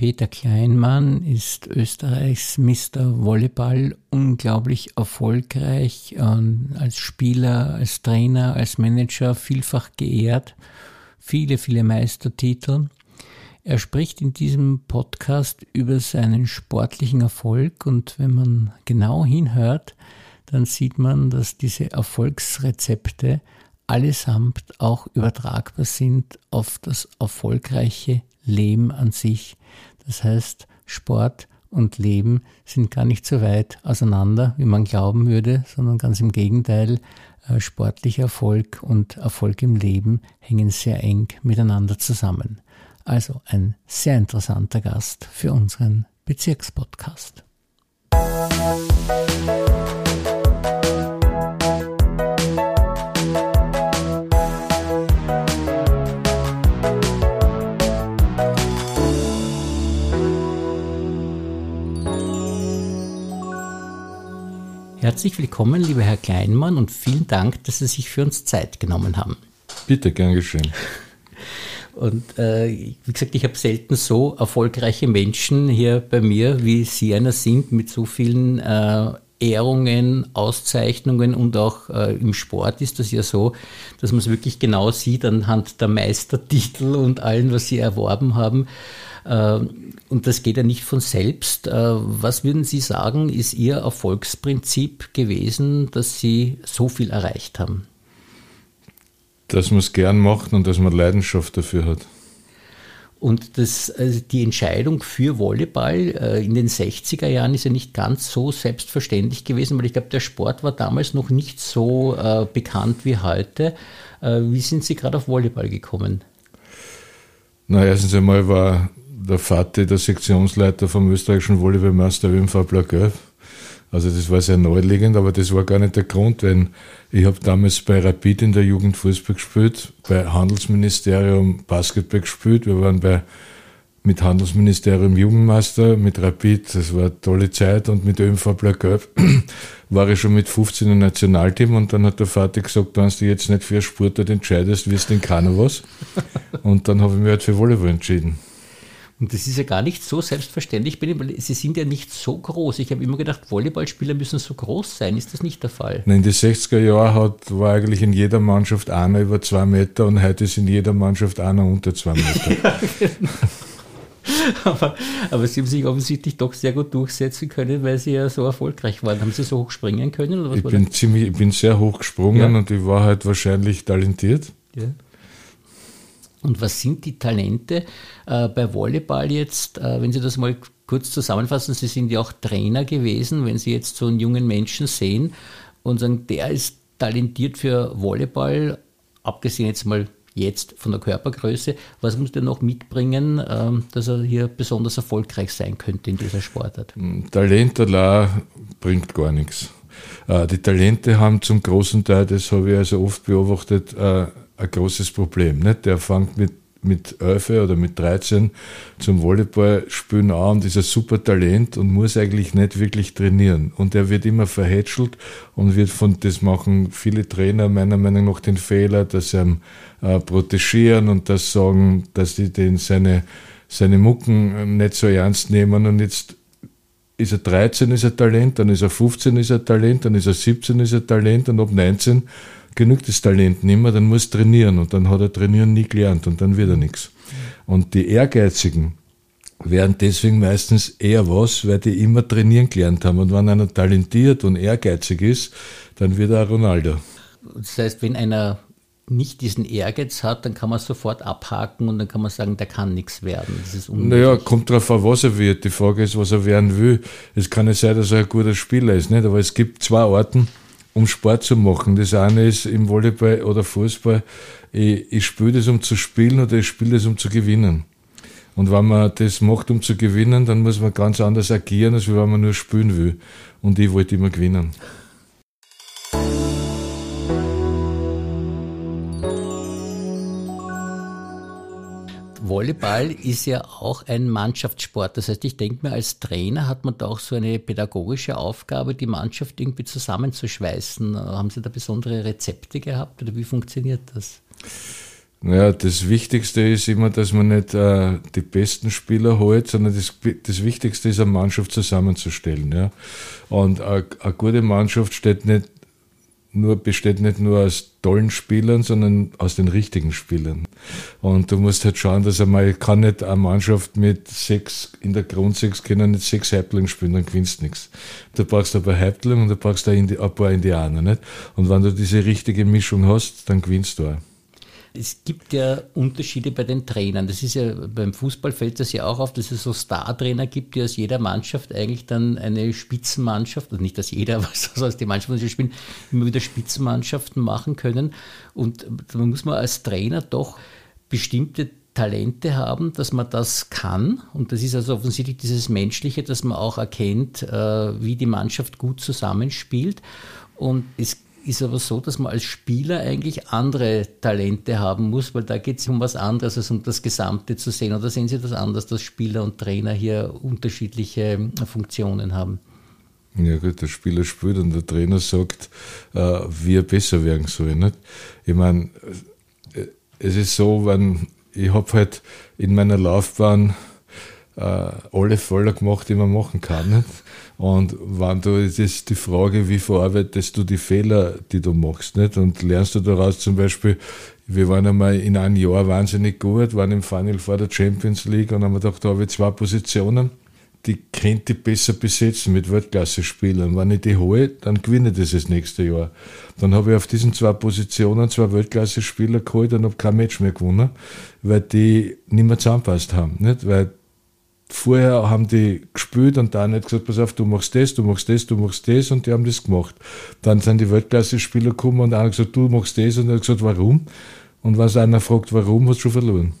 Peter Kleinmann ist Österreichs Mr. Volleyball unglaublich erfolgreich und als Spieler, als Trainer, als Manager vielfach geehrt. Viele, viele Meistertitel. Er spricht in diesem Podcast über seinen sportlichen Erfolg und wenn man genau hinhört, dann sieht man, dass diese Erfolgsrezepte allesamt auch übertragbar sind auf das erfolgreiche Leben an sich. Das heißt, Sport und Leben sind gar nicht so weit auseinander, wie man glauben würde, sondern ganz im Gegenteil, äh, sportlicher Erfolg und Erfolg im Leben hängen sehr eng miteinander zusammen. Also ein sehr interessanter Gast für unseren Bezirkspodcast. Herzlich willkommen, lieber Herr Kleinmann, und vielen Dank, dass Sie sich für uns Zeit genommen haben. Bitte, gern geschehen. Und äh, wie gesagt, ich habe selten so erfolgreiche Menschen hier bei mir, wie Sie einer sind, mit so vielen äh, Ehrungen, Auszeichnungen und auch äh, im Sport ist das ja so, dass man es wirklich genau sieht anhand der Meistertitel und allen, was Sie erworben haben. Ähm, und das geht ja nicht von selbst. Äh, was würden Sie sagen, ist Ihr Erfolgsprinzip gewesen, dass Sie so viel erreicht haben? Dass man es gern macht und dass man Leidenschaft dafür hat. Und das, also die Entscheidung für Volleyball äh, in den 60er Jahren ist ja nicht ganz so selbstverständlich gewesen, weil ich glaube, der Sport war damals noch nicht so äh, bekannt wie heute. wie sind Sie gerade auf Volleyball gekommen? Na, erstens einmal war der Vati, der Sektionsleiter vom österreichischen Volleyballmeister ÖMV Blau-Gelb. Also das war sehr naheliegend, aber das war gar nicht der Grund, weil ich habe damals bei Rapid in der Jugend Fußball gespielt, bei Handelsministerium Basketball gespielt, wir waren bei mit Handelsministerium Jugendmeister, mit Rapid, das war eine tolle Zeit und mit ÖMV Blau-Gelb war ich schon mit 15 im Nationalteam und dann hat der Vater gesagt, wenn du jetzt nicht für Sportart entscheidest, wirst du in keiner was. Und dann habe ich mich halt für Volleyball entschieden. Und das ist ja gar nicht so selbstverständlich. Sie sind ja nicht so groß. Ich habe immer gedacht, Volleyballspieler müssen so groß sein. Ist das nicht der Fall? Nein, in den 60er Jahren hat, war eigentlich in jeder Mannschaft einer über zwei Meter und heute ist in jeder Mannschaft einer unter zwei Meter. ja, genau. aber, aber Sie haben sich offensichtlich doch sehr gut durchsetzen können, weil Sie ja so erfolgreich waren. Haben Sie so hoch springen können? ich, bin ziemlich, ich bin sehr hoch gesprungen ja. und ich war halt wahrscheinlich talentiert. Ja. Und was sind die Talente äh, bei Volleyball jetzt, äh, wenn Sie das mal kurz zusammenfassen? Sie sind ja auch Trainer gewesen, wenn Sie jetzt so einen jungen Menschen sehen und sagen, der ist talentiert für Volleyball, abgesehen jetzt mal jetzt von der Körpergröße, was muss der noch mitbringen, äh, dass er hier besonders erfolgreich sein könnte in dieser Sportart? Hm, Talent allein bringt gar nichts. Äh, die Talente haben zum großen Teil, das habe ich also oft beobachtet, äh, ein großes Problem. Nicht? Der fängt mit, mit 11 oder mit 13 zum Volleyballspielen an und ist ein super Talent und muss eigentlich nicht wirklich trainieren. Und er wird immer verhätschelt und wird von, das machen viele Trainer meiner Meinung nach den Fehler, dass sie ihn äh, protegieren und das sagen, dass die den seine, seine Mucken nicht so ernst nehmen und jetzt ist er 13, ist er Talent, dann ist er 15, ist er Talent, dann ist er 17, ist er Talent und ab 19 genügt das Talent nicht mehr, dann muss er trainieren und dann hat er trainieren nie gelernt und dann wird er nichts. Und die Ehrgeizigen werden deswegen meistens eher was, weil die immer trainieren gelernt haben. Und wenn einer talentiert und ehrgeizig ist, dann wird er Ronaldo. Das heißt, wenn einer nicht diesen Ehrgeiz hat, dann kann man sofort abhaken und dann kann man sagen, der kann nichts werden. Das ist naja, kommt drauf an, was er wird. Die Frage ist, was er werden will. Es kann nicht sein, dass er ein guter Spieler ist, nicht? aber es gibt zwei Arten, um Sport zu machen. Das eine ist im Volleyball oder Fußball, ich, ich spiele das, um zu spielen oder ich spiele das, um zu gewinnen. Und wenn man das macht, um zu gewinnen, dann muss man ganz anders agieren, als wenn man nur spielen will. Und ich wollte immer gewinnen. Volleyball ist ja auch ein Mannschaftssport. Das heißt, ich denke mir, als Trainer hat man da auch so eine pädagogische Aufgabe, die Mannschaft irgendwie zusammenzuschweißen. Haben Sie da besondere Rezepte gehabt oder wie funktioniert das? Naja, das Wichtigste ist immer, dass man nicht äh, die besten Spieler holt, sondern das, das Wichtigste ist, eine Mannschaft zusammenzustellen. Ja? Und eine, eine gute Mannschaft steht nicht nur, besteht nicht nur aus tollen Spielern, sondern aus den richtigen Spielern. Und du musst halt schauen, dass einmal, kann nicht eine Mannschaft mit sechs, in der Grundsechs können nicht sechs Häuptlinge spielen, dann gewinnst du nichts. Du brauchst ein paar Häuptlinge und du brauchst ein paar Indianer, nicht? Und wenn du diese richtige Mischung hast, dann gewinnst du auch. Es gibt ja Unterschiede bei den Trainern. Das ist ja beim Fußball fällt das ja auch auf, dass es so Star-Trainer gibt, die aus jeder Mannschaft eigentlich dann eine Spitzenmannschaft, also nicht aus jeder, aber aus die Mannschaft, die spielen, immer wieder Spitzenmannschaften machen können. Und da muss man als Trainer doch bestimmte Talente haben, dass man das kann. Und das ist also offensichtlich dieses Menschliche, dass man auch erkennt, äh, wie die Mannschaft gut zusammenspielt. Und es ist aber so, dass man als Spieler eigentlich andere Talente haben muss, weil da geht es um was anderes, als um das Gesamte zu sehen. Oder sehen Sie das anders, dass Spieler und Trainer hier unterschiedliche Funktionen haben? Ja gut, der Spieler spielt und der Trainer sagt, äh, wie er besser werden soll. Nicht? Ich meine, äh, es ist so, wenn ich habe halt in meiner Laufbahn äh, alle Fehler gemacht, die man machen kann. Nicht? Und wenn du, ist die Frage, wie verarbeitest du die Fehler, die du machst, nicht? Und lernst du daraus zum Beispiel, wir waren einmal in einem Jahr wahnsinnig gut, waren im Final vor der Champions League und haben gedacht, da habe ich zwei Positionen, die könnte ich besser besetzen mit Weltklasse-Spielern. Wenn ich die hole, dann gewinne ich das das nächste Jahr. Dann habe ich auf diesen zwei Positionen zwei Weltklasse-Spieler geholt und habe kein Match mehr gewonnen, weil die nicht mehr zusammenpasst haben. Nicht? Weil vorher haben die gespielt und dann nicht gesagt, pass auf, du machst das, du machst das, du machst das und die haben das gemacht. Dann sind die Weltklasse-Spieler gekommen und einer gesagt, du machst das und er hat gesagt, warum? Und wenn einer fragt, warum, hast du schon verloren.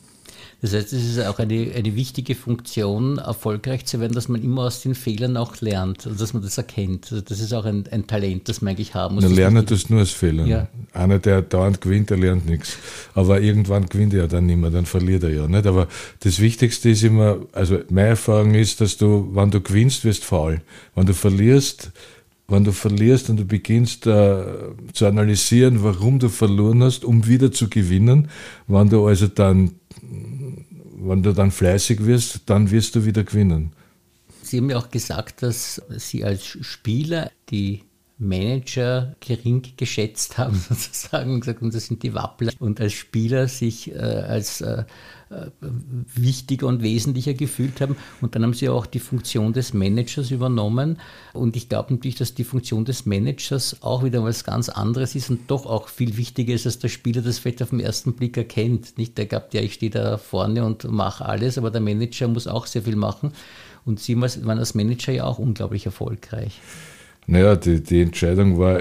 Das heißt, es ist auch eine, eine wichtige Funktion, erfolgreich zu werden, dass man immer aus den Fehlern auch lernt, also dass man das erkennt. Also das ist auch ein, ein Talent, das man eigentlich haben muss. Man lernt das nur aus Fehlern. Ja. Einer, der dauernd gewinnt, der lernt nichts. Aber irgendwann gewinnt er dann nicht mehr, dann verliert er ja. Nicht? Aber das Wichtigste ist immer, also meine Erfahrung ist, dass du, wenn du gewinnst, wirst faul. Wenn du verlierst, wenn du verlierst und du beginnst äh, zu analysieren, warum du verloren hast, um wieder zu gewinnen, wenn du also dann wenn du dann fleißig wirst, dann wirst du wieder gewinnen. Sie haben ja auch gesagt, dass Sie als Spieler die Manager gering geschätzt haben, sozusagen, und gesagt, das sind die Wappler. Und als Spieler sich äh, als äh, wichtiger und wesentlicher gefühlt haben. Und dann haben sie auch die Funktion des Managers übernommen. Und ich glaube natürlich, dass die Funktion des Managers auch wieder was ganz anderes ist und doch auch viel wichtiger ist, als der Spieler das vielleicht auf den ersten Blick erkennt. Nicht der glaubt, ja, ich stehe da vorne und mache alles, aber der Manager muss auch sehr viel machen. Und Sie waren als Manager ja auch unglaublich erfolgreich. Naja, die, die Entscheidung war,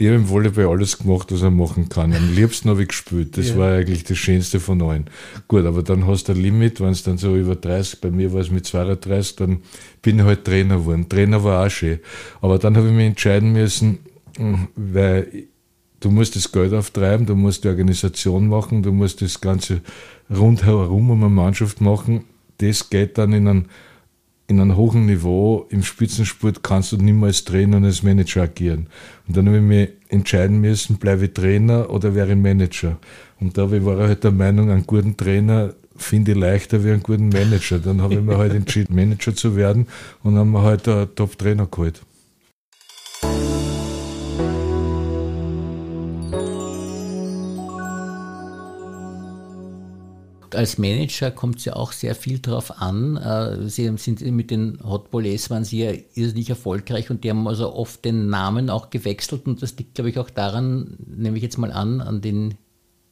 ich habe im Volleyball alles gemacht, was er machen kann. Am liebsten habe ich gespielt. Das ja. war eigentlich das Schönste von allen. Gut, aber dann hast du ein Limit, wenn es dann so über 30, bei mir war es mit 32, dann bin ich halt Trainer geworden. Trainer war auch schön. Aber dann habe ich mich entscheiden müssen, hm, weil du musst das Geld auftreiben, du musst die Organisation machen, du musst das Ganze rundherum um eine Mannschaft machen. Das geht dann in einen in einem hohen Niveau im Spitzensport kannst du nicht mehr als Trainer und als Manager agieren. Und dann habe ich mich entscheiden müssen, bleibe ich Trainer oder wäre ich Manager. Und da war ich halt der Meinung, einen guten Trainer finde ich leichter wie einen guten Manager. Dann habe ich mir halt entschieden, Manager zu werden und haben wir halt einen Top-Trainer geholt. Als Manager kommt es ja auch sehr viel darauf an. Äh, Sie sind mit den Hot Bollets waren Sie ja irrsinnig erfolgreich und die haben also oft den Namen auch gewechselt und das liegt, glaube ich, auch daran, nehme ich jetzt mal an, an den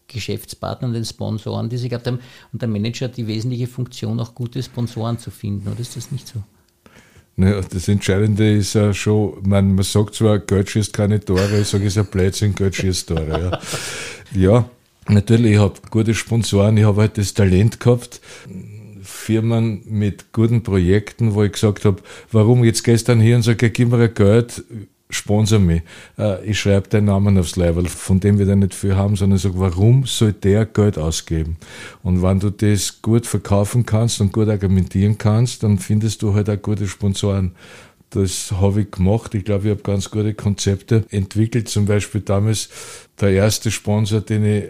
Geschäftspartnern, den Sponsoren, die Sie gehabt haben. Und der Manager hat die wesentliche Funktion, auch gute Sponsoren zu finden, oder ist das nicht so? Naja, das Entscheidende ist ja schon, man, man sagt zwar, Geld schießt keine Tore, ich sage, es ist ein Blödsinn, Geld schießt Tore. Ja. ja, Natürlich, ich habe gute Sponsoren, ich habe halt das Talent gehabt, Firmen mit guten Projekten, wo ich gesagt habe, warum jetzt gestern hier und sage, gib mir ein Geld, sponsor mich. Äh, ich schreibe deinen Namen aufs Level, von dem wir da nicht viel haben, sondern sage, warum soll der Geld ausgeben? Und wenn du das gut verkaufen kannst und gut argumentieren kannst, dann findest du halt auch gute Sponsoren. Das habe ich gemacht. Ich glaube, ich habe ganz gute Konzepte entwickelt. Zum Beispiel damals der erste Sponsor, den ich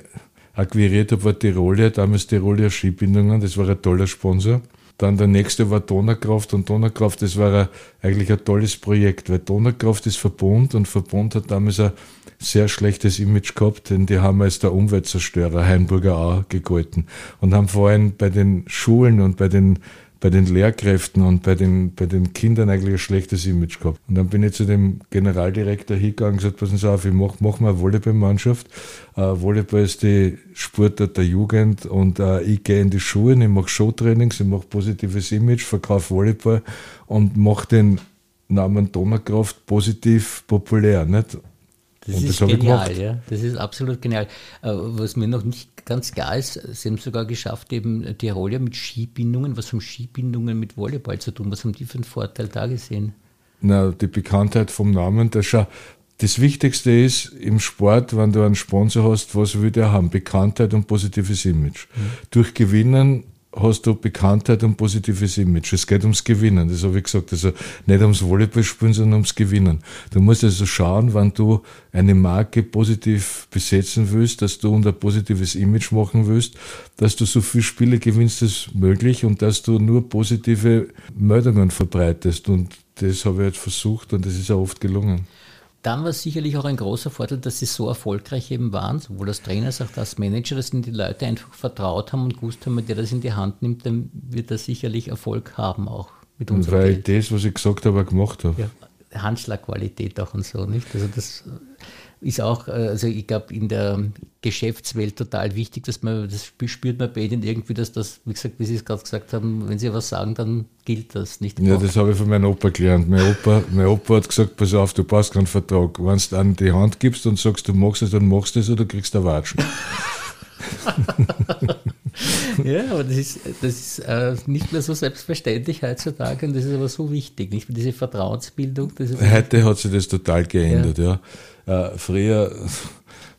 akquiriert habe, war Tirolia, damals Tirolia Skibindungen, das war ein toller Sponsor. Dann der nächste war Donaukraft und Donaukraft, das war eigentlich ein tolles Projekt, weil Donaukraft ist Verbund und Verbund hat damals ein sehr schlechtes Image gehabt, denn die haben als der Umweltzerstörer Hainburger Au gegolten und haben vor allem bei den Schulen und bei den bei den Lehrkräften und bei den, bei den Kindern eigentlich ein schlechtes Image gehabt. Und dann bin ich zu dem Generaldirektor hingegangen und gesagt, passen Sie auf, ich mache mach mal eine Volleyballmannschaft. Äh, Volleyball ist die Sportart der Jugend und äh, ich gehe in die Schulen, ich mache Showtrainings, ich mache positives Image, verkaufe Volleyball und mache den Namen Donnerkraft positiv populär. Nicht? Das und ist das genial, ja. Das ist absolut genial. Äh, was mir noch nicht ganz klar ist, Sie haben sogar geschafft, eben Tiroler mit Skibindungen. Was haben Skibindungen mit Volleyball zu tun? Was haben die für einen Vorteil da gesehen? Na, die Bekanntheit vom Namen, das, schau, das Wichtigste ist im Sport, wenn du einen Sponsor hast, was will der haben? Bekanntheit und positives Image. Mhm. Durch Gewinnen hast du Bekanntheit und positives Image. Es geht ums Gewinnen. Das habe ich gesagt. Also nicht ums Volleyballspielen, sondern ums Gewinnen. Du musst also schauen, wann du eine Marke positiv besetzen willst, dass du ein positives Image machen willst, dass du so viele Spiele gewinnst als möglich und dass du nur positive Meldungen verbreitest. Und das habe ich jetzt versucht und das ist auch oft gelungen. Dann war es sicherlich auch ein großer Vorteil, dass sie so erfolgreich eben waren, sowohl als Trainer als auch als Manager, dass ihnen die Leute einfach vertraut haben und gewusst haben, wenn der das in die Hand nimmt, dann wird er sicherlich Erfolg haben auch mit uns. Und weil ich das, was ich gesagt habe, gemacht habe. Ja, Handschlagqualität auch und so, nicht? Also das ist auch, äh, also ich glaube, in der Geschäftswelt total wichtig, dass man, das spürt man bei Ihnen irgendwie, dass das, wie gesagt, wie Sie es gerade gesagt haben, wenn Sie was sagen, dann gilt das nicht. Ja, das habe ich von meinem Opa gelernt. Mein Opa, mein Opa hat gesagt, pass auf, du brauchst keinen Vertrag. Wenn du an die Hand gibst und sagst, du machst es, dann machst du es oder kriegst du Watschen. ja, aber das ist, das ist äh, nicht mehr so selbstverständlich heutzutage und das ist aber so wichtig, nicht? Diese Vertrauensbildung. Heute hat sich das total geändert, ja. ja. Äh, früher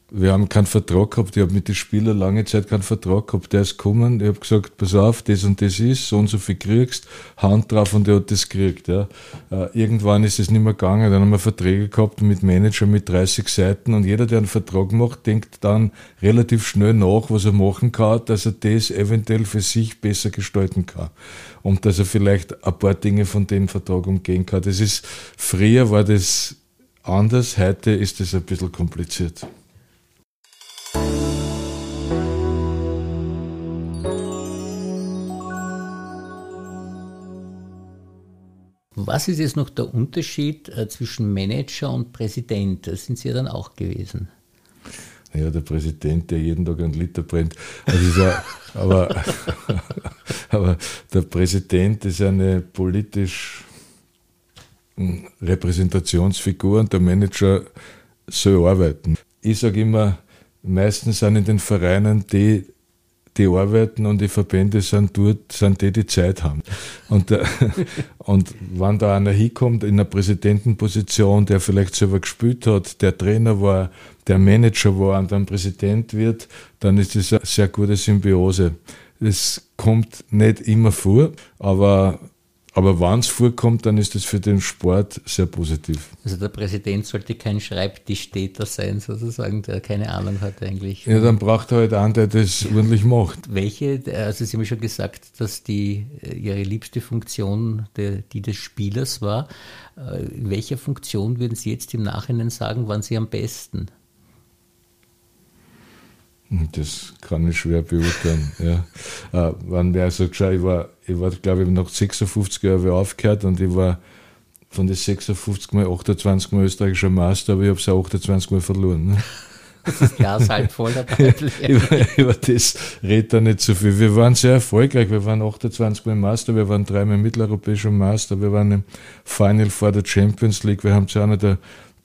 wir haben keinen Vertrag gehabt, ich habe mit den Spielern lange Zeit keinen Vertrag gehabt, der ist gekommen, ich habe gesagt, pass auf, das und das ist, so und so viel kriegst, Hand drauf und der hat das gekriegt. Ja. Äh, irgendwann ist es nicht mehr gegangen, dann haben wir Verträge gehabt mit Manager mit 30 Seiten und jeder, der einen Vertrag macht, denkt dann relativ schnell nach, was er machen kann, dass er das eventuell für sich besser gestalten kann und dass er vielleicht ein paar Dinge von dem Vertrag umgehen kann. Das ist, früher war das anders, heute ist das ein bisschen kompliziert. Was ist jetzt noch der Unterschied äh, zwischen Manager und Präsident? Das sind Sie ja dann auch gewesen. Ja, der Präsident, der jeden Tag einen Liter brennt. Also ja, aber, aber der Präsident ist eine politisch hm, Repräsentationsfigur und der Manager soll arbeiten. Ich sage immer, meistens sind in den Vereinen die die arbeiten und die Verbände sind dort, sind die, die Zeit haben. Und, äh, und wenn da einer hinkommt in einer Präsidentenposition, der vielleicht selber gespielt hat, der Trainer war, der Manager war und dann Präsident wird, dann ist das eine sehr gute Symbiose. Es kommt nicht immer vor, aber aber wenn es vorkommt, dann ist das für den Sport sehr positiv. Also der Präsident sollte kein Schreibtischtäter sein, sozusagen, der keine Ahnung hat eigentlich. Ja, dann braucht er halt einen, der das ordentlich macht. Welche, also Sie haben schon gesagt, dass die äh, Ihre liebste Funktion der, die des Spielers war. Äh, in welcher Funktion würden Sie jetzt im Nachhinein sagen, waren Sie am besten? Das kann ich schwer beurteilen. ja. Äh, wenn wer sagt, schau, ich war, ich war glaube ich, noch 56 Jahre aufgehört und ich war von den 56 Mal 28 Mal österreichischer Meister, aber ich habe es auch 28 Mal verloren. Ne? Das ist Glas halb voll dabei. über, über das redet er nicht so viel. Wir waren sehr erfolgreich. Wir waren 28 Mal Master, wir waren dreimal mitteleuropäischer Master, wir waren im Final vor der Champions League. Wir haben zu einer der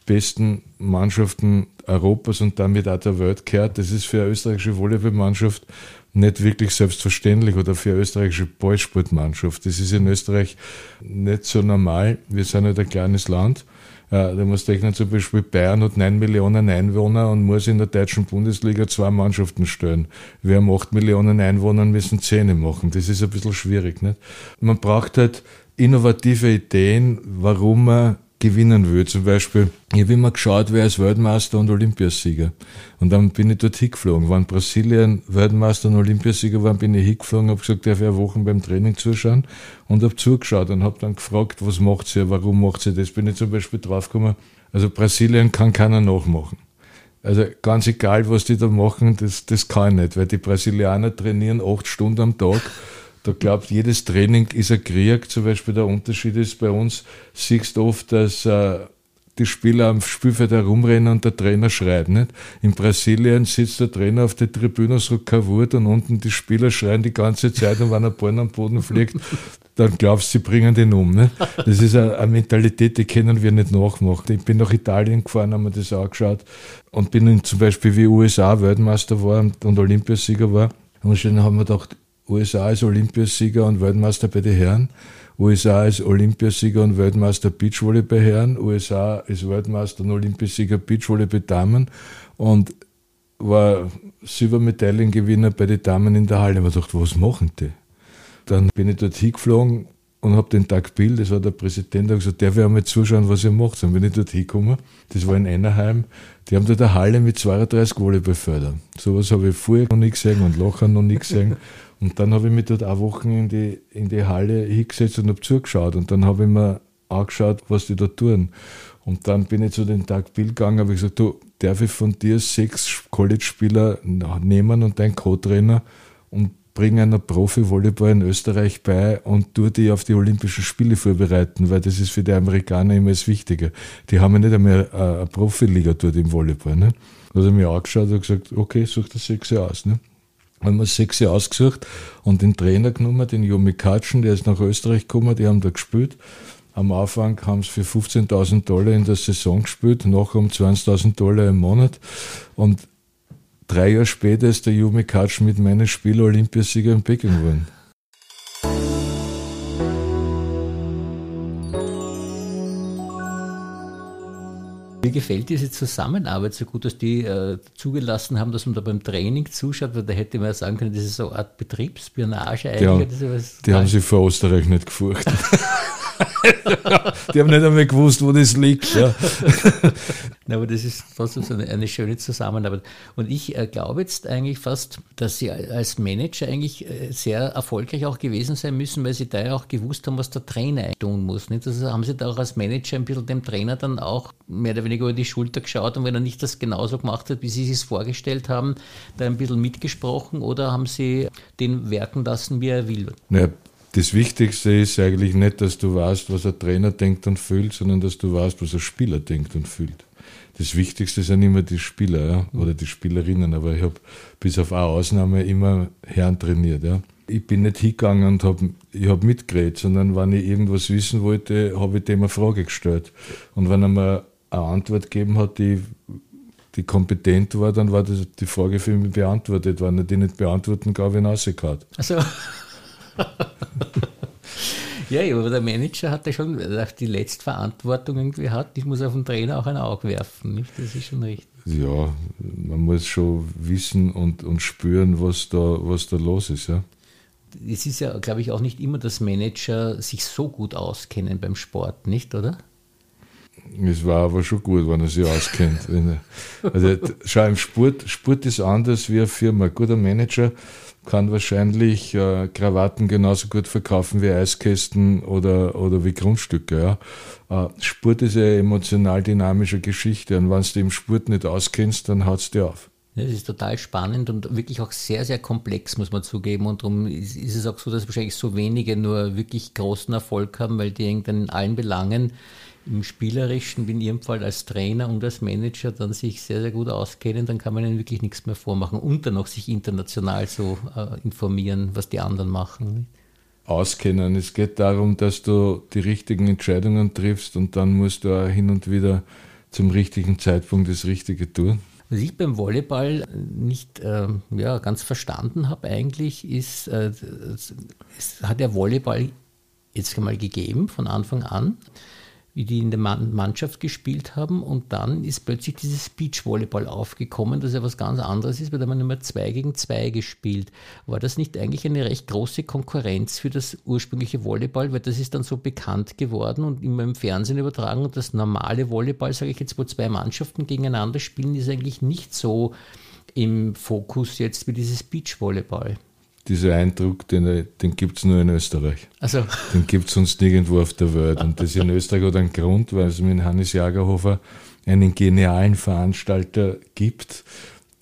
besten Mannschaften Europas und damit auch der Welt gehört. Das ist für eine österreichische Volleyballmannschaft nicht wirklich selbstverständlich oder für eine österreichische Ballsportmannschaft. Das ist in Österreich nicht so normal. Wir sind halt ein kleines Land. Da muss rechnen, zum Beispiel Bayern hat 9 Millionen Einwohner und muss in der deutschen Bundesliga zwei Mannschaften stellen. Wir haben 8 Millionen Einwohner und müssen Zähne machen. Das ist ein bisschen schwierig. Nicht? Man braucht halt innovative Ideen, warum man gewinnen will. Zum Beispiel, ich habe immer geschaut, wer ist Weltmeister und Olympiasieger. Und dann bin ich dort hingeflogen. Wenn Brasilien Weltmeister und Olympiasieger waren, bin ich hingeflogen, habe gesagt, darf ich eine Woche beim Training zuschauen und habe zugeschaut und habe dann gefragt, was macht sie, warum macht sie das. Bin ich zum Beispiel draufgekommen, also Brasilien kann keiner nachmachen. Also ganz egal, was die da machen, das, das kann ich nicht, weil die Brasilianer trainieren acht Stunden am Tag. Da glaubt, jedes Training ist ein Krieg. Zum Beispiel der Unterschied ist bei uns, siehst du oft, dass äh, die Spieler am Spielfeld herumrennen und der Trainer schreit. Nicht? In Brasilien sitzt der Trainer auf der Tribüne, so kein Wort und unten die Spieler schreien die ganze Zeit und wenn ein Ball am Boden fliegt, dann glaubst du, sie bringen den um. Ne? Das ist eine, eine, Mentalität, die können wir nicht nachmachen. Ich bin nach Italien gefahren, haben mir das angeschaut und bin in, zum Beispiel wie USA Weltmeister war und, und Olympiasieger war. Und dann haben wir gedacht, USA ist Olympiasieger und Weltmeister bei den Herren. USA ist Olympiasieger und Weltmeister Beachvolley bei Herren. USA ist Weltmeister und Olympiasieger Beachvolley bei Damen. Und war Silbermedaillengewinner bei den Damen in der Halle. Ich habe gedacht, was machen die? Dann bin ich dort hingeflogen und habe den Tag Bill, das war der Präsident, der gesagt, der will einmal zuschauen, was ihr macht. Dann bin ich dort hingekommen, das war in Einerheim, die haben dort eine Halle mit 32 Volleyballfeldern. Sowas habe ich vorher noch nie gesehen und Locher noch nie gesehen. Und dann habe ich mich dort auch Wochen in die, in die Halle hingesetzt und habe zugeschaut. Und dann habe ich mir angeschaut, was die da tun. Und dann bin ich zu den Tag Bill gegangen, habe gesagt, du, darf ich von dir sechs College-Spieler nehmen und dein Co-Trainer und bringe einer Profi-Volleyball in Österreich bei und tue die auf die Olympischen Spiele vorbereiten, weil das ist für die Amerikaner immer das Wichtige. Die haben ja nicht einmal eine Profiliga dort im Volleyball. Ne? Da hat er mir angeschaut und gesagt, okay, such das sechs aus. Ne? Haben wir sechs ausgesucht und den Trainer genommen, den Jomi Katschen, der ist nach Österreich gekommen, die haben da gespielt. Am Anfang haben sie für 15.000 Dollar in der Saison gespielt, nachher um 20.000 Dollar im Monat. Und drei Jahre später ist der Jumi Katschen mit meinem Spiel Olympiasieger in Peking geworden. Mir gefällt diese Zusammenarbeit so gut, dass die äh, zugelassen haben, dass man da beim Training zuschaut, weil da hätte man ja sagen können, das ist so eine Art Betriebsspionage eigentlich. Die, haben, die haben sich vor Österreich nicht gefurcht. die haben nicht einmal gewusst, wo das liegt. Ja. aber das ist trotzdem so eine, eine schöne Zusammenarbeit. Und ich äh, glaube jetzt eigentlich fast, dass Sie als Manager eigentlich äh, sehr erfolgreich auch gewesen sein müssen, weil Sie da ja auch gewusst haben, was der Trainer tun muss. Nicht? Also haben Sie da auch als Manager ein bisschen dem Trainer dann auch mehr oder weniger über die Schulter geschaut und wenn er nicht das genauso gemacht hat, wie Sie es vorgestellt haben, da ein bisschen mitgesprochen oder haben Sie den werken lassen, wie er will? Ja, das Wichtigste ist eigentlich nicht, dass du weißt, was ein Trainer denkt und fühlt, sondern dass du weißt, was ein Spieler denkt und fühlt. Das Wichtigste sind immer die Spieler ja, oder die Spielerinnen, aber ich habe bis auf eine Ausnahme immer Herren trainiert. Ja. Ich bin nicht hingegangen und habe hab mitgeredet, sondern wenn ich irgendwas wissen wollte, habe ich dem eine Frage gestellt. Und wenn er mir eine Antwort gegeben hat, die, die kompetent war, dann war das die Frage für mich beantwortet. Wenn er die nicht beantworten kann, habe ich ihn rausgehauen. Also. Ja, aber der Manager hat ja schon die Letztverantwortung irgendwie hat. Ich muss auf den Trainer auch ein Auge werfen. Nicht? Das ist schon richtig. Ja, man muss schon wissen und, und spüren, was da, was da los ist. Ja. Es ist ja, glaube ich, auch nicht immer, dass Manager sich so gut auskennen beim Sport, nicht, oder? Es war aber schon gut, wenn er sich auskennt. also, schau, im Sport, Sport ist anders wie eine Firma. Ein guter Manager kann wahrscheinlich äh, Krawatten genauso gut verkaufen wie Eiskästen oder, oder wie Grundstücke. Ja. Äh, Sport ist eine emotional dynamische Geschichte und wenn du im Sport nicht auskennst, dann haut es dir auf. Das ist total spannend und wirklich auch sehr, sehr komplex, muss man zugeben. Und darum ist, ist es auch so, dass wahrscheinlich so wenige nur wirklich großen Erfolg haben, weil die in allen Belangen im Spielerischen, wie in Ihrem Fall als Trainer und als Manager, dann sich sehr, sehr gut auskennen, dann kann man ihnen wirklich nichts mehr vormachen und dann auch sich international so äh, informieren, was die anderen machen. Auskennen. Es geht darum, dass du die richtigen Entscheidungen triffst und dann musst du auch hin und wieder zum richtigen Zeitpunkt das Richtige tun. Was ich beim Volleyball nicht äh, ja, ganz verstanden habe eigentlich, ist, äh, es hat der Volleyball jetzt einmal gegeben von Anfang an. Wie die in der Mannschaft gespielt haben. Und dann ist plötzlich dieses Beachvolleyball aufgekommen, das ja was ganz anderes ist, weil da haben wir immer zwei gegen zwei gespielt. War das nicht eigentlich eine recht große Konkurrenz für das ursprüngliche Volleyball, weil das ist dann so bekannt geworden und immer im Fernsehen übertragen und das normale Volleyball, sage ich jetzt, wo zwei Mannschaften gegeneinander spielen, ist eigentlich nicht so im Fokus jetzt wie dieses Beachvolleyball dieser Eindruck, den, den gibt es nur in Österreich. Also. Den gibt es sonst nirgendwo auf der Welt. Und das in Österreich hat einen Grund, weil es mit Hannes Jagerhofer einen genialen Veranstalter gibt,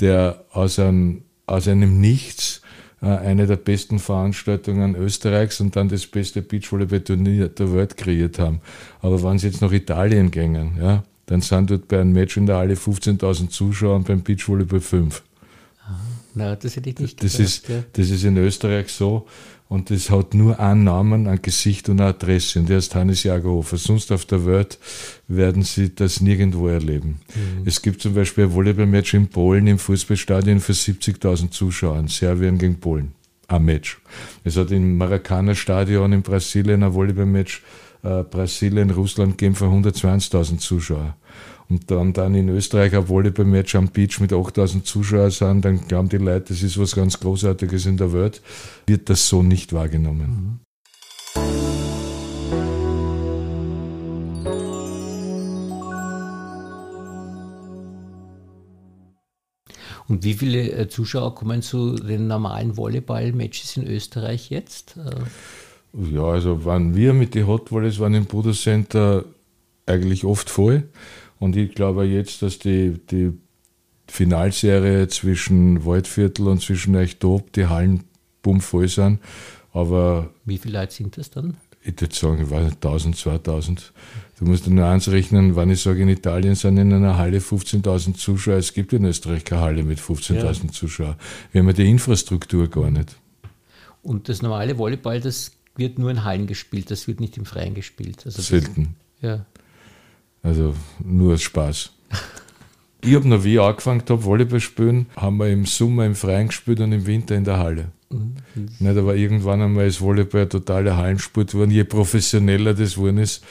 der aus einem, aus einem Nichts äh, eine der besten Veranstaltungen Österreichs und dann das beste Beachvolleyball-Turnier der Welt kreiert haben. Aber wenn sie jetzt nach Italien gingen, ja, dann sind dort bei einem Match in der Halle 15.000 Zuschauer und beim Beachvolleyball 5. Na, das hätte ich nicht das ist, ja. das ist in Österreich so. Und das hat nur einen Namen, ein Gesicht und eine Adresse. Und der ist Hannes Jagerhofer. Sonst auf der Welt werden Sie das nirgendwo erleben. Mhm. Es gibt zum Beispiel ein Volleyballmatch in Polen im Fußballstadion für 70.000 Zuschauer. Serbien gegen Polen. Ein Match. Es hat im Maracana-Stadion in Brasilien ein Volleyballmatch äh, Brasilien, Russland gegeben für 120.000 Zuschauer und dann, dann in Österreich ein Volleyball-Match am Beach mit 8000 Zuschauern sind, dann glauben die Leute, das ist was ganz Großartiges in der Welt, wird das so nicht wahrgenommen. Mhm. Und wie viele äh, Zuschauer kommen zu den normalen Volleyball-Matches in Österreich jetzt? Äh, ja, also waren wir mit den Hot Volleys waren im Buddha Center eigentlich oft voll. Und ich glaube jetzt, dass die, die Finalserie zwischen Waldviertel und zwischen Eichtob die Hallen bummvoll sind. Aber. Wie viele Leute sind das dann? Ich würde sagen, ich weiß nicht, 1000, 2000. Du musst nur eins rechnen, wenn ich sage, in Italien sind in einer Halle 15.000 Zuschauer. Es gibt in Österreich keine Halle mit 15.000 ja. Zuschauern. Wir haben ja die Infrastruktur gar nicht. Und das normale Volleyball, das wird nur in Hallen gespielt, das wird nicht im Freien gespielt. Also Selten. Das, ja. Also nur Spaß. ich habe noch, wie ich angefangen habe, Volleyball spielen, haben wir im Sommer im Freien gespielt und im Winter in der Halle. Mhm. Nicht, aber irgendwann einmal ist Volleyball ein totaler Hallensport geworden. Je professioneller das geworden ist,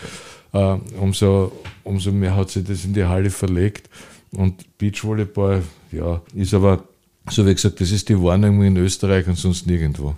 äh, umso, umso mehr hat sich das in die Halle verlegt. Und Beachvolleyball, ja, ist aber, so wie gesagt, das ist die Warnung in Österreich und sonst nirgendwo.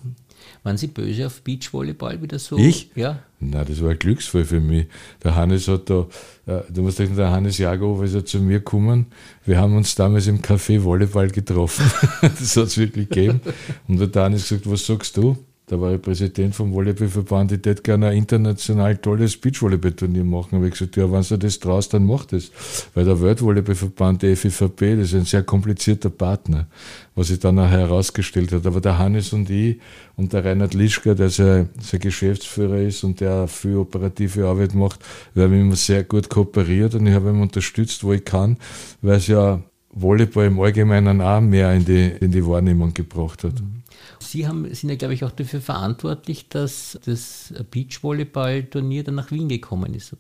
Waren Sie böse auf Beachvolleyball wieder so? Ich? Ja. Nein, das war ein Glücksfall für mich. Der Hannes hat da, äh, du musst denken, der Hannes Jagow ist ja zu mir gekommen. Wir haben uns damals im Café Volleyball getroffen. das hat es wirklich gegeben. Und der Hannes gesagt, was sagst du? Da war ich Präsident vom Volleyballverband, ich hätte gerne ein international tolles Beachvolleyballturnier machen. Aber ich gesagt, ja, wenn du das traust, dann mach das. Weil der Weltvolleyballverband, der FIVB, das ist ein sehr komplizierter Partner, was sich dann nachher herausgestellt hat. Aber der Hannes und ich und der Reinhard Lischka, der sein, sein Geschäftsführer ist und der viel operative Arbeit macht, wir haben immer sehr gut kooperiert und ich habe ihn unterstützt, wo ich kann, weil es ja Volleyball im Allgemeinen auch mehr in die, in die Wahrnehmung gebracht hat. Mhm. Sie haben, sind ja, glaube ich, auch dafür verantwortlich, dass das Beachvolleyball-Turnier dann nach Wien gekommen ist.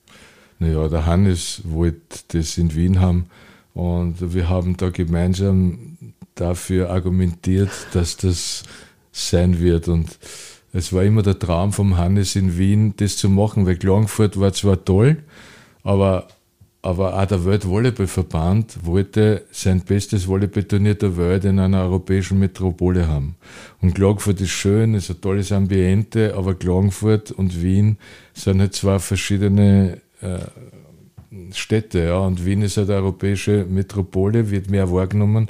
Naja, der Hannes wollte das in Wien haben und wir haben da gemeinsam dafür argumentiert, dass das sein wird. Und es war immer der Traum vom Hannes in Wien, das zu machen, weil Klagenfurt war zwar toll, aber aber auch der Weltvolleyballverband wollte sein bestes Volleyballturnier der Welt in einer europäischen Metropole haben. Und Klagenfurt ist schön, ist ein tolles Ambiente, aber Klagenfurt und Wien sind halt zwei verschiedene äh, Städte. Ja. Und Wien ist halt eine europäische Metropole, wird mehr wahrgenommen.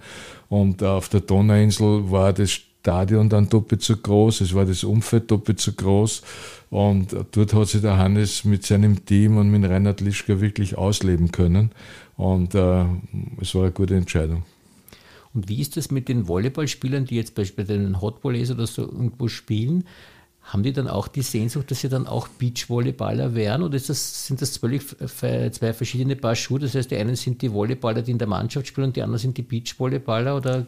Und auf der Donauinsel war das Stadion dann doppelt so groß, es war das Umfeld doppelt so groß. Und dort hat sich der Hannes mit seinem Team und mit Reinhard Lischka wirklich ausleben können. Und äh, es war eine gute Entscheidung. Und wie ist das mit den Volleyballspielern, die jetzt beispielsweise den Hotvolleys oder so irgendwo spielen? Haben die dann auch die Sehnsucht, dass sie dann auch Beachvolleyballer wären? Oder das, sind das zwei verschiedene Paar Schuhe? Das heißt, die einen sind die Volleyballer, die in der Mannschaft spielen, und die anderen sind die Beachvolleyballer? Oder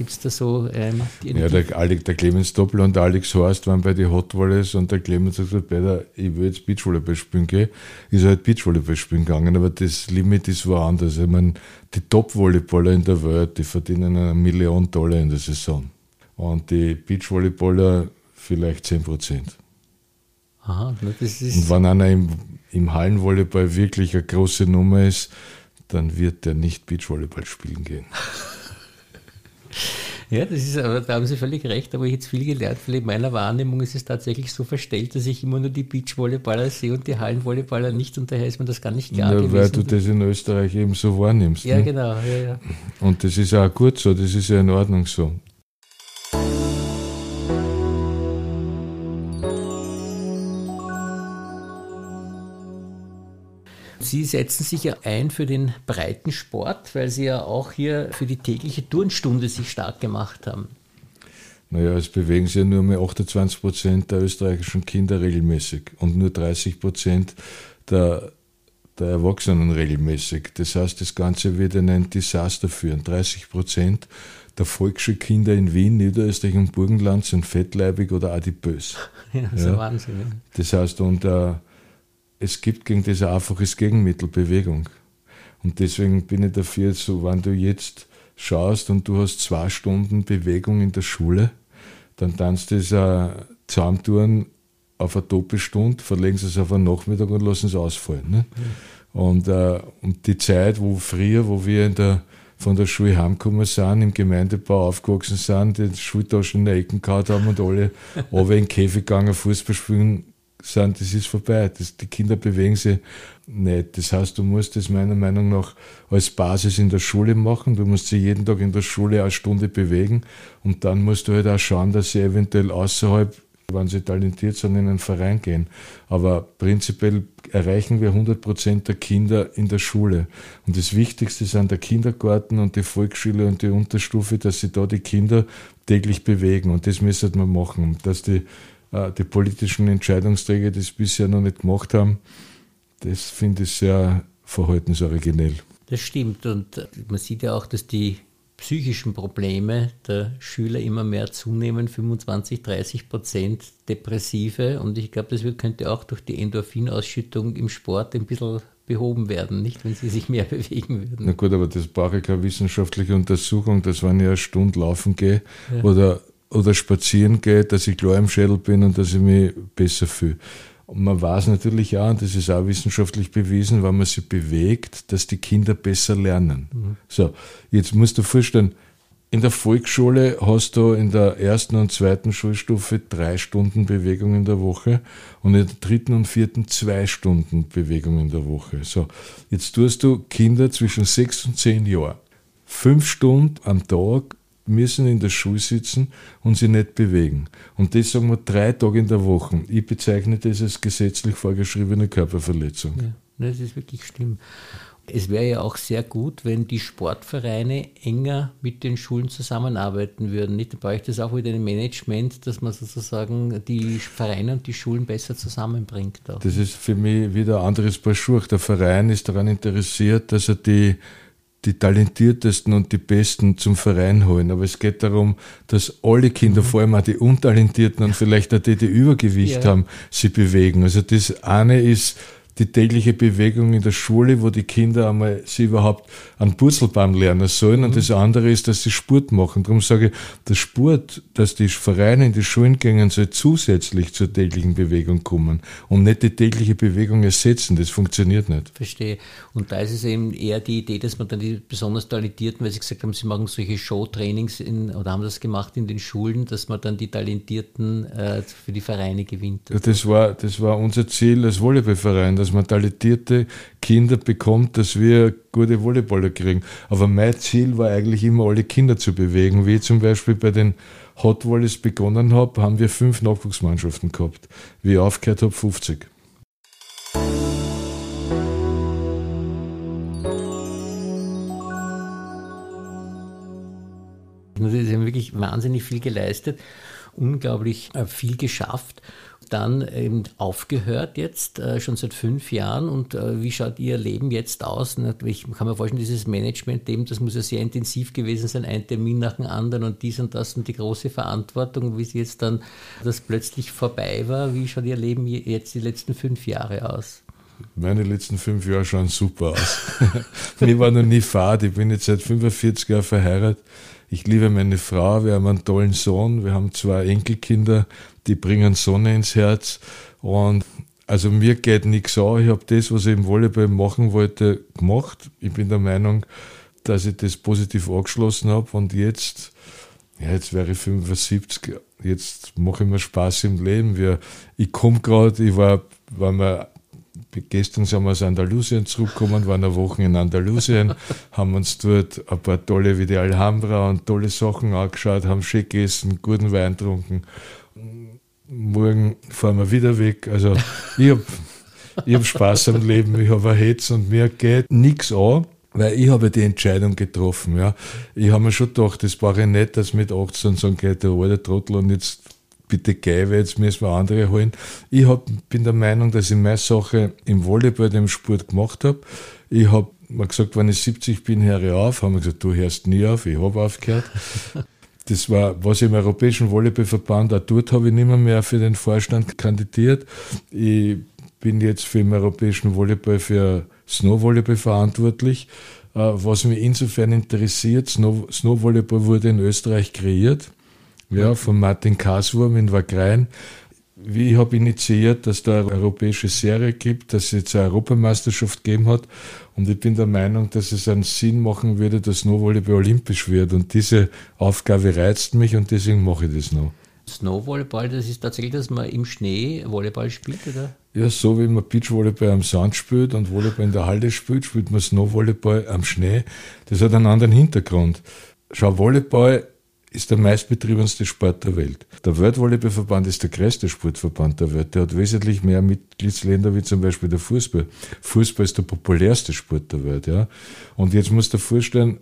Gibt es da so ähm, Ja, der, Alex, der Clemens Doppel und der Alex Horst waren bei den Hot Volleys und der Clemens hat gesagt, Peter, ich will jetzt Beachvolleyball spielen gehen. Ist halt Beachvolleyball spielen gegangen, aber das Limit ist woanders. Ich meine, die Top-Volleyballer in der Welt, die verdienen eine Million Dollar in der Saison. Und die Beachvolleyballer vielleicht 10 Prozent. Aha, das ist Und wenn einer im, im Hallenvolleyball wirklich eine große Nummer ist, dann wird der nicht Beachvolleyball spielen gehen. Ja, das ist, aber da haben Sie völlig recht, aber ich jetzt viel gelernt, weil in meiner Wahrnehmung ist es tatsächlich so verstellt, dass ich immer nur die Beachvolleyballer sehe und die Hallenvolleyballer nicht und daher ist mir das gar nicht klar ja, Weil du das in Österreich eben so wahrnimmst. Ja, ne? genau. Ja, ja. Und das ist auch gut so, das ist ja in Ordnung so. Sie setzen sich ja ein für den breiten Sport, weil Sie ja auch hier für die tägliche Turnstunde sich stark gemacht haben. Naja, es bewegen sich ja nur mehr 28 Prozent der österreichischen Kinder regelmäßig und nur 30 Prozent der, der Erwachsenen regelmäßig. Das heißt, das Ganze wird in ein Desaster führen. 30 Prozent der Volksschulkinder in Wien, Niederösterreich und Burgenland sind fettleibig oder adipös. Ja, das ist ja. Wahnsinn. Ja. Das heißt, und uh, es gibt gegen das ein einfaches Gegenmittel, Bewegung. Und deswegen bin ich dafür, so, wenn du jetzt schaust und du hast zwei Stunden Bewegung in der Schule, dann tanzt das zusammentun auf eine Doppelstunde, verlegen sie es auf einen Nachmittag und lassen es ausfallen. Ne? Mhm. Und, uh, und die Zeit, wo früher, wo wir in der, von der Schule heimgekommen sind, im Gemeindebau aufgewachsen sind, die Schultaschen in der Ecken gehabt haben und alle aber in den Käfig gegangen, Fußball spielen sind, das ist vorbei. Das, die Kinder bewegen sich nicht. Das heißt, du musst das meiner Meinung nach als Basis in der Schule machen. Du musst sie jeden Tag in der Schule eine Stunde bewegen und dann musst du halt auch schauen, dass sie eventuell außerhalb, wenn sie talentiert sind, in einen Verein gehen. Aber prinzipiell erreichen wir 100 Prozent der Kinder in der Schule. Und das Wichtigste sind der Kindergarten und die Volksschule und die Unterstufe, dass sie da die Kinder täglich bewegen. Und das müssen wir machen, dass die die politischen Entscheidungsträger das bisher noch nicht gemacht haben, das finde ich sehr verhaltensoriginell. Das stimmt und äh, man sieht ja auch, dass die psychischen Probleme der Schüler immer mehr zunehmen, 25, 30 Prozent Depressive und ich glaube, das könnte auch durch die Endorphinausschüttung im Sport ein bisschen behoben werden, nicht wenn sie sich mehr bewegen würden. Na gut, aber das brauche ich keine wissenschaftliche Untersuchung, dass wenn ich eine Stunde laufen gehe ja. oder oder spazieren gehe, dass ich klar im Schädel bin und dass ich mich besser fühle. Und man weiß natürlich auch, und das ist auch wissenschaftlich bewiesen, wenn man sich bewegt, dass die Kinder besser lernen. Mhm. So, jetzt musst du vorstellen, in der Volksschule hast du in der ersten und zweiten Schulstufe drei Stunden Bewegung in der Woche und in der dritten und vierten zwei Stunden Bewegung in der Woche. So, jetzt tust du Kinder zwischen sechs und zehn Jahren fünf Stunden am Tag müssen in der Schule sitzen und sich nicht bewegen. Und das sagen wir drei Tage in der Woche. Ich bezeichne das als gesetzlich vorgeschriebene Körperverletzung. Ja, das ist wirklich schlimm. Es wäre ja auch sehr gut, wenn die Sportvereine enger mit den Schulen zusammenarbeiten würden. Nicht? Da bräuchte es auch wieder ein Management, dass man sozusagen die Vereine und die Schulen besser zusammenbringt. Auch. Das ist für mich wieder ein anderes Paar Schuhe. Der Verein ist daran interessiert, dass er die die talentiertesten und die besten zum Verein holen. Aber es geht darum, dass alle Kinder, mhm. vor allem auch die Untalentierten und vielleicht auch die, die Übergewicht ja. haben, sie bewegen. Also das eine ist die tägliche Bewegung in der Schule, wo die Kinder einmal sie überhaupt einen Purzelbaum lernen sollen. Mhm. Und das andere ist, dass sie Sport machen. Darum sage ich, der Sport, dass die Vereine in die Schulen gehen, soll zusätzlich zur täglichen Bewegung kommen und nicht die tägliche Bewegung ersetzen. Das funktioniert nicht. Verstehe. Und da ist es eben eher die Idee, dass man dann die besonders Talentierten, weil Sie gesagt haben, Sie machen solche Showtrainings in, oder haben das gemacht in den Schulen, dass man dann die Talentierten äh, für die Vereine gewinnt. Das war, das war unser Ziel als Volleyballverein, dass man talentierte Kinder bekommt, dass wir gute Volleyballer kriegen. Aber mein Ziel war eigentlich immer, alle Kinder zu bewegen. Wie ich zum Beispiel bei den Hot Volleys begonnen habe, haben wir fünf Nachwuchsmannschaften gehabt. Wie ich aufgehört habe, 50. Sie haben wirklich wahnsinnig viel geleistet, unglaublich äh, viel geschafft dann eben aufgehört jetzt, äh, schon seit fünf Jahren. Und äh, wie schaut Ihr Leben jetzt aus? Ich kann mir vorstellen, dieses Management-Leben, das muss ja sehr intensiv gewesen sein, ein Termin nach dem anderen und dies und das und die große Verantwortung, wie es jetzt dann das plötzlich vorbei war. Wie schaut Ihr Leben jetzt die letzten fünf Jahre aus? Meine letzten fünf Jahre schauen super aus. Mir war noch nie Fahrt. Ich bin jetzt seit 45 Jahren verheiratet. Ich liebe meine Frau. Wir haben einen tollen Sohn. Wir haben zwei Enkelkinder die bringen Sonne ins Herz und also mir geht nichts an. Ich habe das, was ich im Volleyball machen wollte, gemacht. Ich bin der Meinung, dass ich das positiv angeschlossen habe und jetzt, ja, jetzt wäre ich 75, jetzt mache ich mir Spaß im Leben. Wir, ich komme gerade, ich war, war mir gestern sind wir aus Andalusien zurückgekommen, waren eine Woche in Andalusien, haben uns dort ein paar tolle wie die Alhambra und tolle Sachen angeschaut, haben schön gegessen, guten Wein getrunken. Morgen fahren wir wieder weg. Also ich habe hab Spaß am Leben, ich habe ein Hetz und mir geht nichts an. Weil ich habe die Entscheidung getroffen, ja. Ich habe mir schon gedacht, das brauche ich nicht, dass mit 18 sagen, geht der alte Trottel und jetzt bitte geh, jetzt müssen wir andere holen. Ich hab, bin der Meinung, dass ich meine Sache im Volleyball, dem Sport gemacht habe. Ich habe mir gesagt, wenn ich 70 bin, höre ich auf. Haben wir gesagt, du hörst nie auf. Ich habe aufgehört. Das war, was im Europäischen Volleyballverband auch dort habe ich nicht mehr, für den Vorstand kandidiert. Ich bin jetzt für den Europäischen Volleyball für Snowvolleyball verantwortlich. Äh, was mich insofern interessiert, Snow, Snowvolleyball wurde in Österreich kreiert ja, von Martin Kaswurm in Wagrein. Ich habe initiiert, dass da eine europäische Serie gibt, dass es jetzt eine Europameisterschaft gegeben hat. Und ich bin der Meinung, dass es einen Sinn machen würde, dass Snowvolleyball olympisch wird. Und diese Aufgabe reizt mich und deswegen mache ich das noch. Snowvolleyball, das ist tatsächlich, dass man im Schnee Volleyball spielt, oder? Ja, so wie man Beachvolleyball am Sand spielt und Volleyball in der Halle spielt, spielt man Snowvolleyball am Schnee. Das hat einen anderen Hintergrund. Schau, Volleyball ist der meistbetriebenste Sport der Welt. Der Weltvolleyballverband ist der größte Sportverband der Welt. Der hat wesentlich mehr Mitgliedsländer wie zum Beispiel der Fußball. Fußball ist der populärste Sport der Welt, ja. Und jetzt musst du dir vorstellen,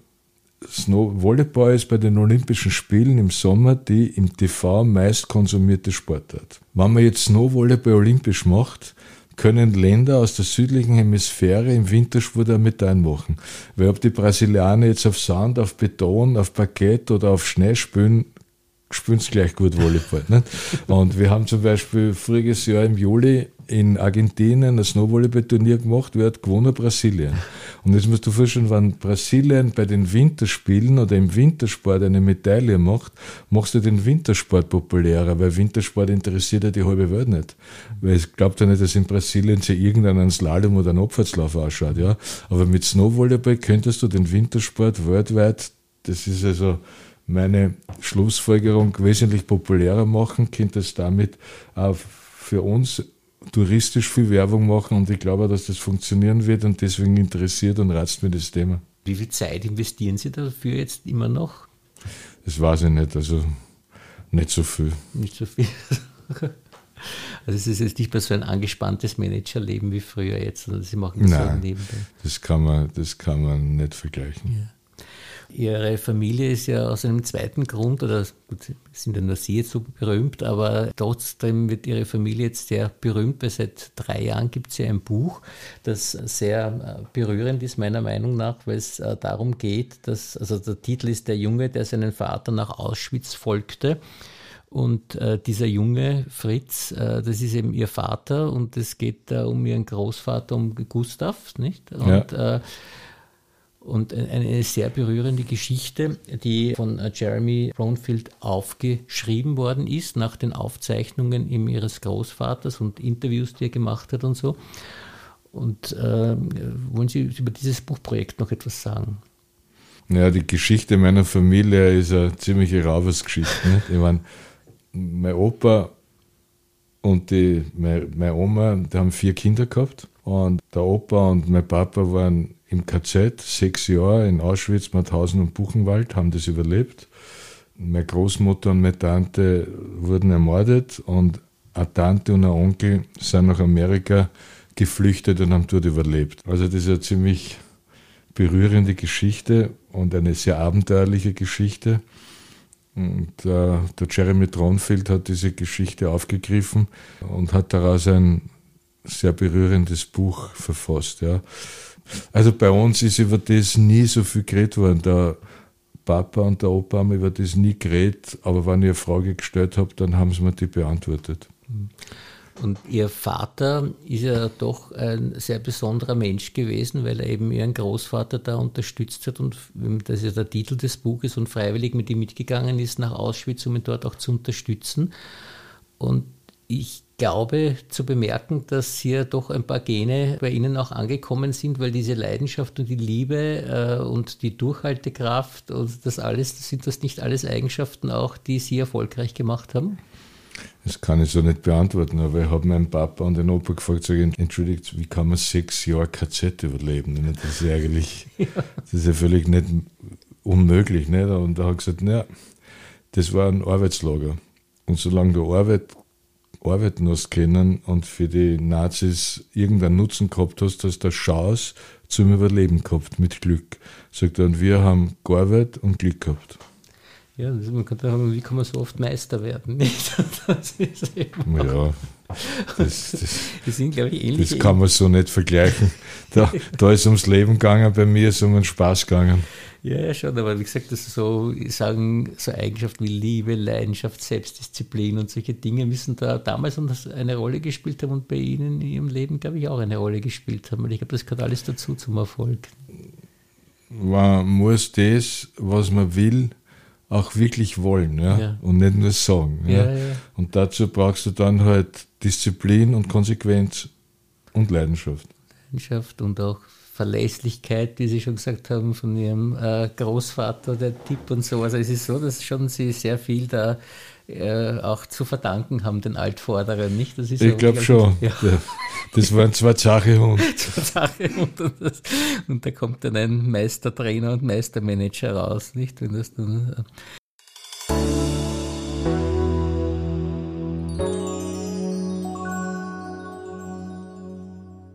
Snow Volleyball ist bei den Olympischen Spielen im Sommer die im TV meist konsumierte Sportart. Wenn man jetzt Snowvolleyball olympisch macht, können Länder aus der südlichen Hemisphäre im Wintersport auch mit einmachen. Weil ob die Brasilianer jetzt auf Sand, auf Beton, auf Parkett oder auf Schnee spielen, spielen sie gleich gut Volleyball. Nicht? Und wir haben zum Beispiel voriges Jahr im Juli in Argentinien ein Snowvolleyball-Turnier gemacht, wer hat gewonnen? Brasilien. Und jetzt musst du vorstellen, wenn Brasilien bei den Winterspielen oder im Wintersport eine Medaille macht, machst du den Wintersport populärer, weil Wintersport interessiert ja die halbe Welt nicht. Weil ich glaube ja nicht, dass in Brasilien sich irgendein Slalom oder ein Abfahrtslauf ausschaut, ja. Aber mit Snowvolleyball könntest du den Wintersport weltweit, das ist also meine Schlussfolgerung, wesentlich populärer machen, könntest damit auch für uns touristisch viel Werbung machen und ich glaube, dass das funktionieren wird und deswegen interessiert und reizt mir das Thema. Wie viel Zeit investieren Sie dafür jetzt immer noch? Das weiß ich nicht, also nicht so viel. Nicht so viel. Also es ist jetzt nicht mehr so ein angespanntes Managerleben wie früher jetzt, sondern Sie machen das Nein, nebenbei. Das kann man, das kann man nicht vergleichen. Ja. Ihre Familie ist ja aus einem zweiten Grund, oder gut, sind ja nur Sie jetzt so berühmt, aber trotzdem wird Ihre Familie jetzt sehr berühmt, weil seit drei Jahren gibt es ja ein Buch, das sehr äh, berührend ist, meiner Meinung nach, weil es äh, darum geht, dass, also der Titel ist Der Junge, der seinen Vater nach Auschwitz folgte. Und äh, dieser junge Fritz, äh, das ist eben ihr Vater und es geht äh, um ihren Großvater, um Gustav, nicht? Und ja. Und eine sehr berührende Geschichte, die von äh, Jeremy Brownfield aufgeschrieben worden ist nach den Aufzeichnungen ihres Großvaters und Interviews, die er gemacht hat und so. Und äh, wollen Sie über dieses Buchprojekt noch etwas sagen? Ja, die Geschichte meiner Familie ist eine ziemliche Raubersgeschichte. Nicht? Ich meine, mein Opa und die, meine, meine Oma, die haben vier Kinder gehabt. Und der Opa und mein Papa waren im KZ, sechs Jahre in Auschwitz, Mauthausen und Buchenwald, haben das überlebt. Meine Großmutter und meine Tante wurden ermordet und eine Tante und ein Onkel sind nach Amerika geflüchtet und haben dort überlebt. Also das ist eine ziemlich berührende Geschichte und eine sehr abenteuerliche Geschichte. Und äh, der Jeremy Tronfield hat diese Geschichte aufgegriffen und hat daraus ein sehr berührendes Buch verfasst. Ja. Also bei uns ist über das nie so viel geredet worden. Der Papa und der Opa haben über das nie geredet, aber wenn ich eine Frage gestellt habe, dann haben sie mir die beantwortet. Und Ihr Vater ist ja doch ein sehr besonderer Mensch gewesen, weil er eben Ihren Großvater da unterstützt hat und das ist ja der Titel des Buches und freiwillig mit ihm mitgegangen ist nach Auschwitz, um ihn dort auch zu unterstützen. Und ich glaube zu bemerken, dass hier doch ein paar Gene bei Ihnen auch angekommen sind, weil diese Leidenschaft und die Liebe äh, und die Durchhaltekraft und das alles, sind das nicht alles Eigenschaften auch, die Sie erfolgreich gemacht haben? Das kann ich so nicht beantworten, aber ich habe meinen Papa und den Opa gefragt, sag ich, entschuldigt, wie kann man sechs Jahre KZ überleben? Das ist eigentlich, ja. das ist ja völlig nicht unmöglich. Nicht? Und er hat gesagt, naja, das war ein Arbeitslager. Und solange du Arbeit arbeiten hast können und für die Nazis irgendeinen Nutzen gehabt hast, du eine Chance zum Überleben gehabt, mit Glück. Sagt er, und wir haben gearbeitet und Glück gehabt. Ja, das, man kann sagen, wie kann man so oft Meister werden? Das ist ja, das, das, das, sind, glaube ich, ähnliche. Das kann man so nicht vergleichen. Da, da ist ums Leben gegangen, bei mir ist um den Spaß gegangen. Ja, ja, schon, aber wie gesagt, das so sagen, so Eigenschaften wie Liebe, Leidenschaft, Selbstdisziplin und solche Dinge müssen da damals eine Rolle gespielt haben und bei Ihnen in Ihrem Leben, glaube ich, auch eine Rolle gespielt haben. Und ich glaube, das gehört alles dazu zum Erfolg. Man muss das, was man will, auch wirklich wollen ja? ja. und nicht nur sagen. Ja? ja? Und dazu brauchst du dann halt Disziplin und Konsequenz und Leidenschaft. Leidenschaft und auch Verlässlichkeit, wie Sie schon gesagt haben, von Ihrem äh, Großvater, der Tipp und so. Also es ist so, dass schon Sie sehr viel da äh, auch zu verdanken haben, den Altvorderen, nicht? Das ist ich glaube schon. Ja. Das waren zwei Zachehunde. zwei Zachehunde und, das, und da kommt dann ein Meistertrainer und Meistermanager raus, nicht? Wenn das dann,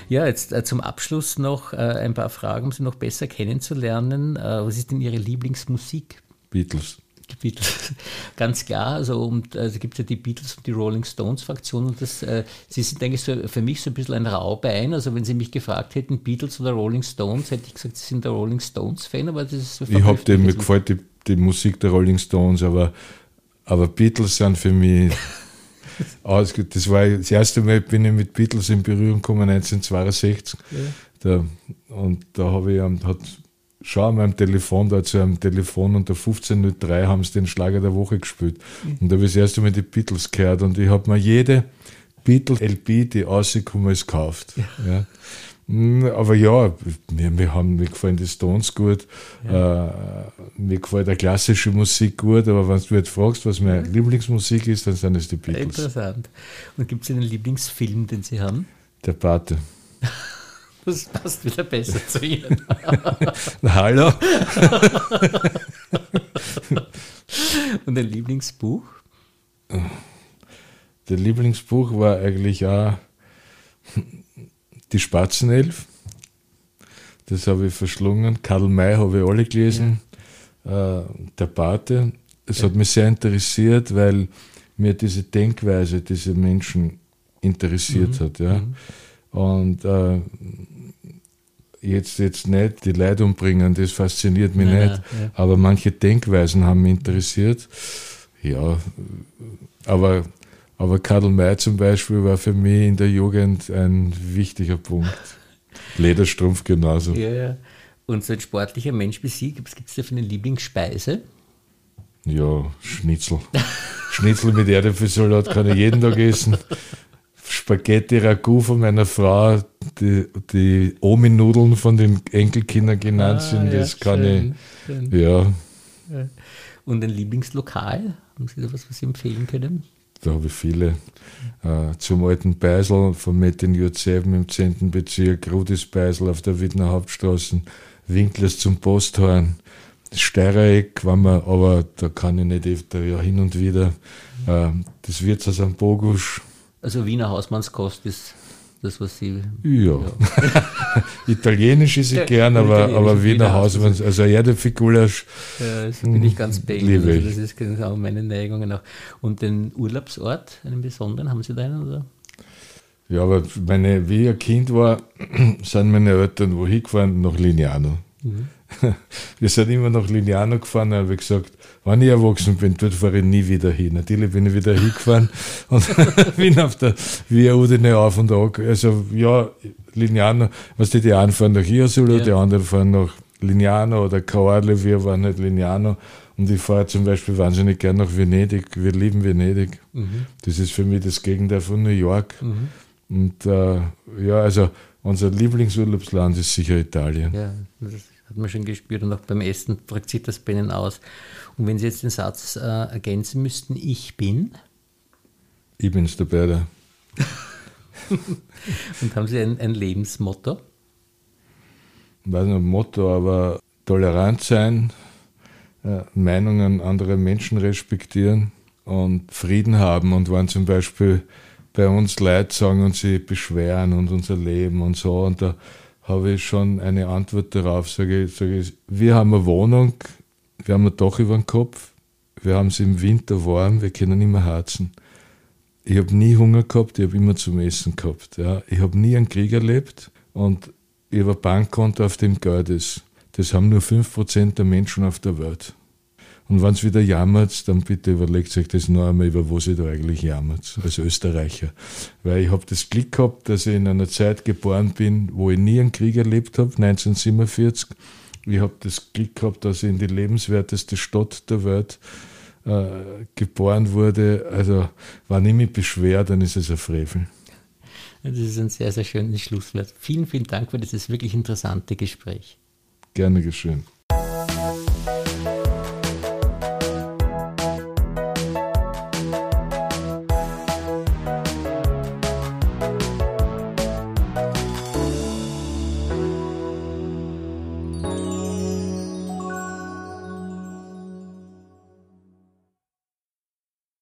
Ja, jetzt äh, zum Abschluss noch äh, ein paar Fragen, um Sie noch besser kennenzulernen. Äh, was ist denn Ihre Lieblingsmusik? Beatles. Die Beatles, ganz klar. Also, und, also gibt es ja die Beatles und die Rolling Stones Fraktion und das, äh, sie sind eigentlich so für mich so ein bisschen ein Raubein. Also wenn Sie mich gefragt hätten, Beatles oder Rolling Stones, hätte ich gesagt, Sie sind der Rolling Stones Fan, aber das ist so Ich habe dem, mir gefällt die, die Musik der Rolling Stones, aber, aber Beatles sind für mich Das war das erste Mal, bin ich mit Beatles in Berührung gekommen, 1962. Ja. Da, und da habe ich, hat, schau mal am Telefon, da zu einem Telefon unter 15.03 haben sie den Schlager der Woche gespielt. Mhm. Und da habe ich das erste Mal die Beatles gehört und ich habe mir jede Beatles-LP, die rausgekommen ist, gekauft. Ja. ja. Hm, aber ja, mir, mir, haben, mir gefallen die Stones gut, ja. äh, mir gefällt der klassische Musik gut, aber wenn du jetzt fragst, was meine Lieblingsmusik ist, dann sind es die Beatles. Interessant. Und gibt es einen Lieblingsfilm, den Sie haben? Der Pate. Das passt wieder besser zu Ihnen. Hallo. Und ein Lieblingsbuch? Der Lieblingsbuch war eigentlich auch die Spatzenelf, das habe ich verschlungen. Karl May habe ich alle gelesen. Ja. Äh, der Pate. Es ja. hat mich sehr interessiert, weil mir diese Denkweise dieser Menschen interessiert mhm. hat. Ja. Mhm. Und äh, jetzt, jetzt nicht die Leute umbringen, das fasziniert mich nein, nicht. Nein, ja. Aber manche Denkweisen haben mich interessiert. Ja, aber aber Karl May zum Beispiel war für mich in der Jugend ein wichtiger Punkt. Lederstrumpf genauso. Ja, ja. Und so ein sportlicher Mensch wie Sie, gibt es da für eine Lieblingsspeise? Ja, Schnitzel. Schnitzel mit Erdäpfelsalat kann ich jeden Tag essen. Spaghetti Ragout von meiner Frau, die, die Omi-Nudeln von den Enkelkindern genannt ah, sind, das ja, kann schön, ich. Schön. Ja. Und ein Lieblingslokal? Haben Sie da was, was Sie empfehlen können? Da habe ich viele. Äh, zum alten Beisel von Metin Jutzeben im 10. Bezirk, Rudis Beisel auf der Wiener Hauptstraße, Winklers zum Posthorn, Steirereck war mir, aber da kann ich nicht öfter, ja hin und wieder. Äh, das Wirtshaus am Bogusch. Also Wiener Hausmannskost ist das, was Sie. Ja. ja. Italienisch ist ich gern, aber, aber Wiener Hausmann, also Erdefigulasch. Ja, das bin ich ganz bei Ihnen. Also das ist genau meine Neigungen auch. Und den Urlaubsort, einen besonderen, haben Sie da einen? Oder? Ja, aber meine, wie ich ein Kind war, sind meine Eltern wohin gefahren? Nach Lignano. Mhm. Wir sind immer nach Lignano gefahren, da habe gesagt, wenn ich erwachsen bin, dort fahre ich nie wieder hin. Natürlich bin ich wieder hingefahren und bin auf der Via Udine auf und ab. Also, ja, Lignano, was die, die einen fahren nach Iasolo, ja. die anderen fahren nach Lignano oder Caorle, wir waren halt Lignano. Und ich fahre zum Beispiel wahnsinnig gern nach Venedig. Wir lieben Venedig. Mhm. Das ist für mich das Gegenteil von New York. Mhm. Und äh, ja, also unser Lieblingsurlaubsland ist sicher Italien. Ja, das hat man schon gespürt. Und auch beim Essen drückt sich das bei Ihnen aus. Und wenn Sie jetzt den Satz äh, ergänzen müssten, ich bin? Ich bin's der Bärder. Und haben Sie ein, ein Lebensmotto? Ich weiß nicht, Motto, aber tolerant sein, äh, Meinungen anderer Menschen respektieren und Frieden haben. Und wenn zum Beispiel bei uns Leute sagen und sie beschweren und unser Leben und so, und da habe ich schon eine Antwort darauf, sage ich, sage ich, wir haben eine Wohnung, wir haben ein Dach über dem Kopf, wir haben es im Winter warm, wir können immer heizen. Ich habe nie Hunger gehabt, ich habe immer zum Essen gehabt. Ja. Ich habe nie einen Krieg erlebt und ich habe ein Bankkonto, auf dem Geld ist. Das haben nur 5% der Menschen auf der Welt. Und wenn es wieder jammert, dann bitte überlegt euch das noch einmal, über was ihr da eigentlich jammert, als Österreicher. Weil ich habe das Glück gehabt, dass ich in einer Zeit geboren bin, wo ich nie einen Krieg erlebt habe, 1947. Ich habe das Glück gehabt, dass ich in die lebenswerteste Stadt der Welt äh, geboren wurde. Also, wenn ich mich beschwere, dann ist es ein Frevel. Das ist ein sehr, sehr schönes Schlusswort. Vielen, vielen Dank für dieses wirklich interessante Gespräch. Gerne geschehen.